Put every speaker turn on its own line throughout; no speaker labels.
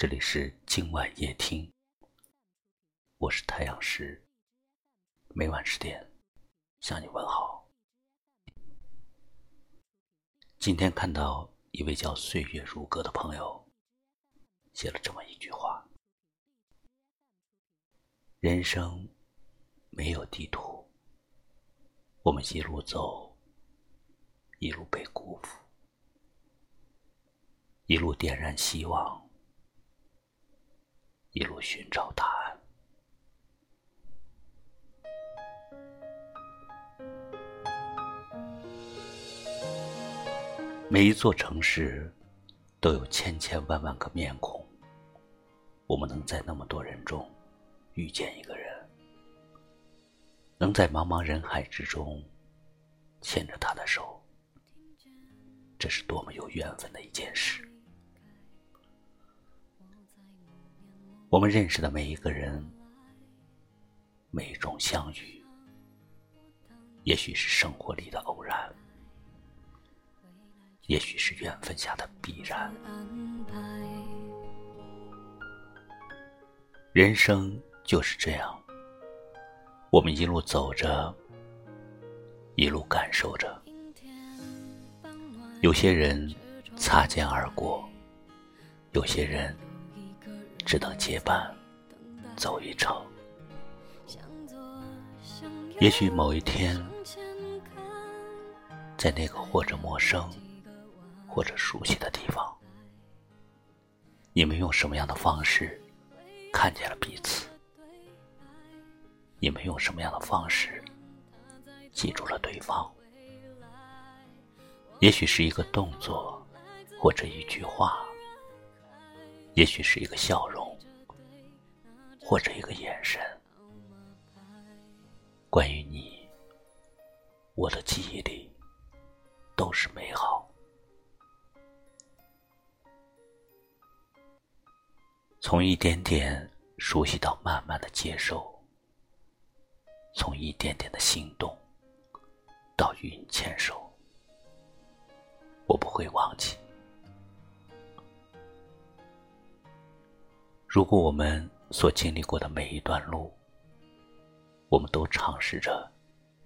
这里是今晚夜听，我是太阳石，每晚十点向你问好。今天看到一位叫岁月如歌的朋友写了这么一句话：人生没有地图，我们一路走，一路被辜负。一路点燃希望，一路寻找答案。每一座城市都有千千万万个面孔，我们能在那么多人中遇见一个人，能在茫茫人海之中牵着他的手，这是多么有缘分的一件事。我们认识的每一个人，每一种相遇，也许是生活里的偶然，也许是缘分下的必然。人生就是这样，我们一路走着，一路感受着。有些人擦肩而过，有些人。只能结伴走一程。也许某一天，在那个或者陌生，或者熟悉的地方，你们用什么样的方式看见了彼此？你们用什么样的方式记住了对方？也许是一个动作，或者一句话。也许是一个笑容，或者一个眼神。关于你，我的记忆里都是美好。从一点点熟悉到慢慢的接受，从一点点的心动到与你牵手，我不会忘记。如果我们所经历过的每一段路，我们都尝试着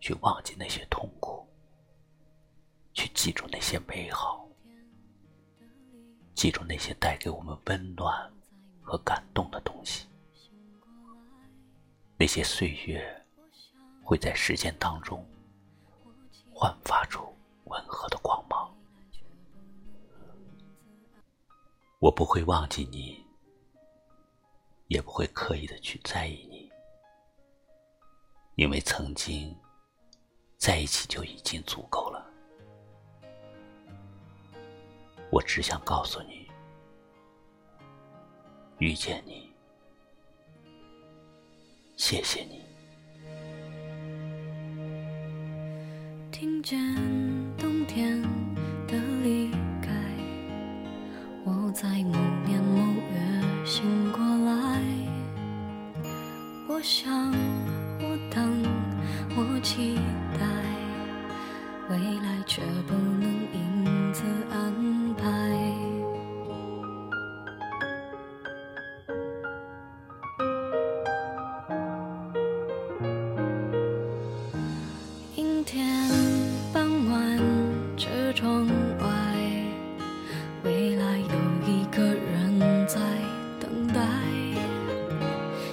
去忘记那些痛苦，去记住那些美好，记住那些带给我们温暖和感动的东西，那些岁月会在时间当中焕发出温和的光芒。我不会忘记你。会刻意的去在意你，因为曾经在一起就已经足够了。我只想告诉你，遇见你，谢谢你。
听见冬天待，未来却不能因此安排。阴天傍晚，车窗外，未来有一个人在等待，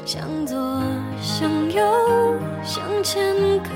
向左。向右，向前看，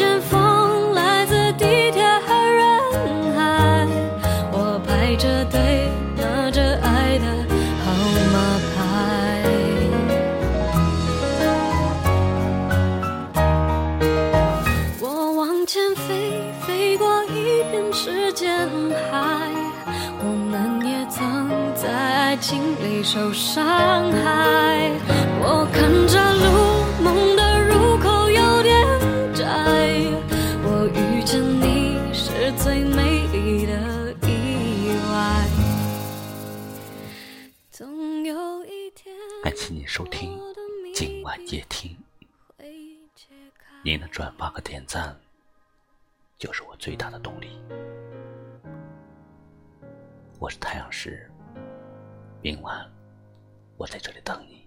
受伤害。我看着路，梦的入口有点窄。我遇见你是最美丽的意外。总有一天，
感谢您收听今晚夜听，您的转发和点赞就是我最大的动力。我是太阳石，明晚我在这里等你。